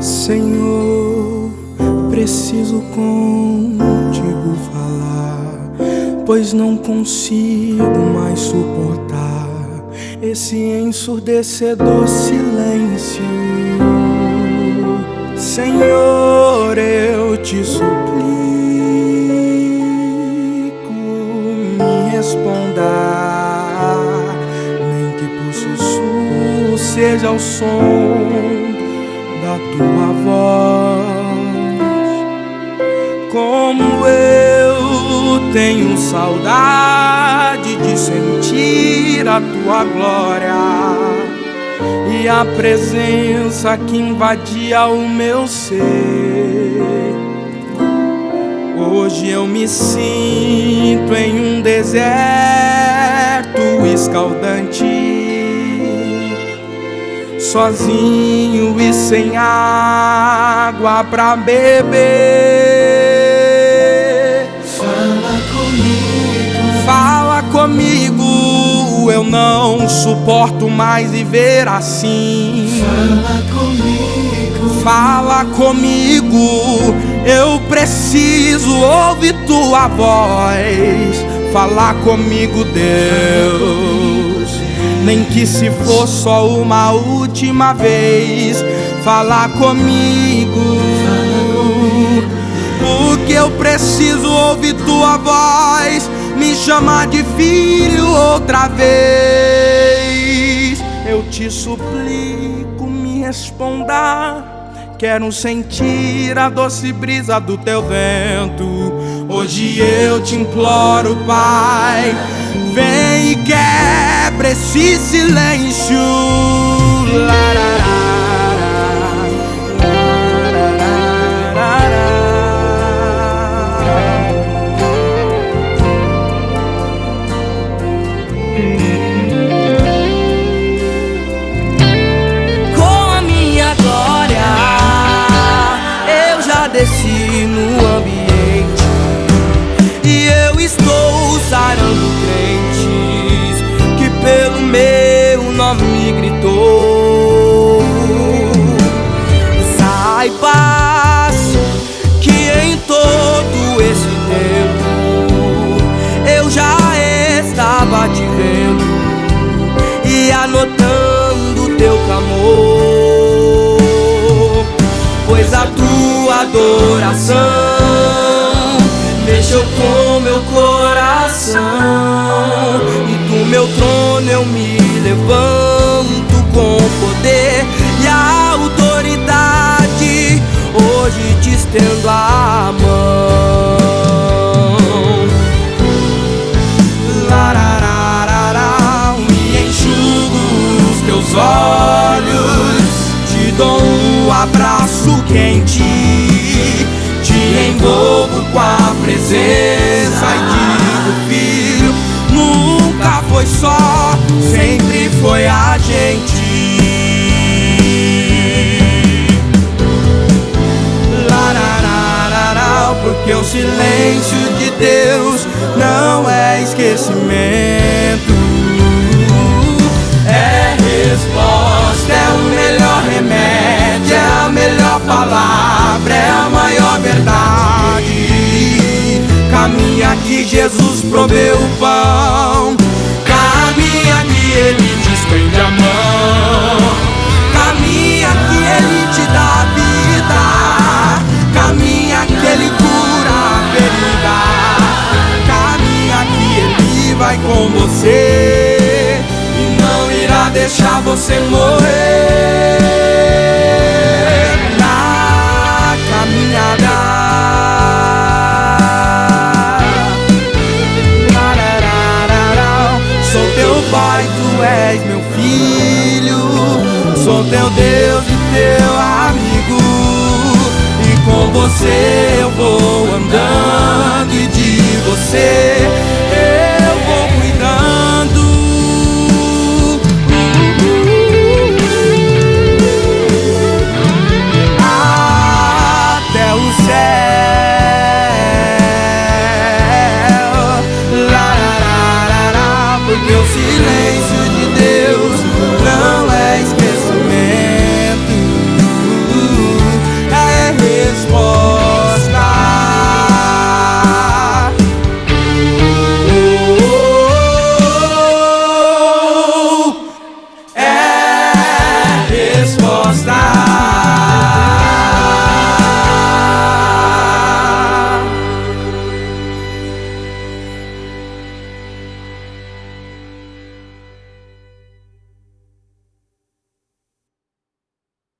Senhor, preciso contigo falar, pois não consigo mais suportar esse ensurdecedor silêncio. Senhor, eu te suplico, me responda, nem que por sussurro seja o som da tua voz. Como eu tenho saudade de sentir a tua glória e a presença que invadia o meu ser. Hoje eu me sinto em um deserto escaldante sozinho e sem água pra beber. Fala comigo, Fala comigo, eu não suporto mais viver assim. fala comigo, Fala comigo, eu preciso ouvir tua voz. Fala comigo, Deus. Nem que se for só uma última vez, falar comigo. Porque eu preciso ouvir tua voz, me chamar de filho outra vez. Eu te suplico, me responda. Quero sentir a doce brisa do teu vento. Hoje eu te imploro, Pai. Vem e quebra esse silêncio. Me gritou. Saiba que em todo esse tempo eu já estava te vendo e anotando teu clamor, pois a tua adoração mexeu com meu coração, e do meu trono eu me levanto com poder e autoridade. Hoje te estendo a mão. Larararará, e enxugo os teus olhos. Te dou um abraço quente, foi a gente. Porque o silêncio de Deus não é esquecimento. É resposta, é o melhor remédio, é a melhor palavra, é a maior verdade. Caminha que Jesus proveu o pão, com você e não irá deixar você morrer na caminhada. Sou teu pai, tu és meu filho. Sou teu Deus e teu amigo. E com você eu vou andando, e de você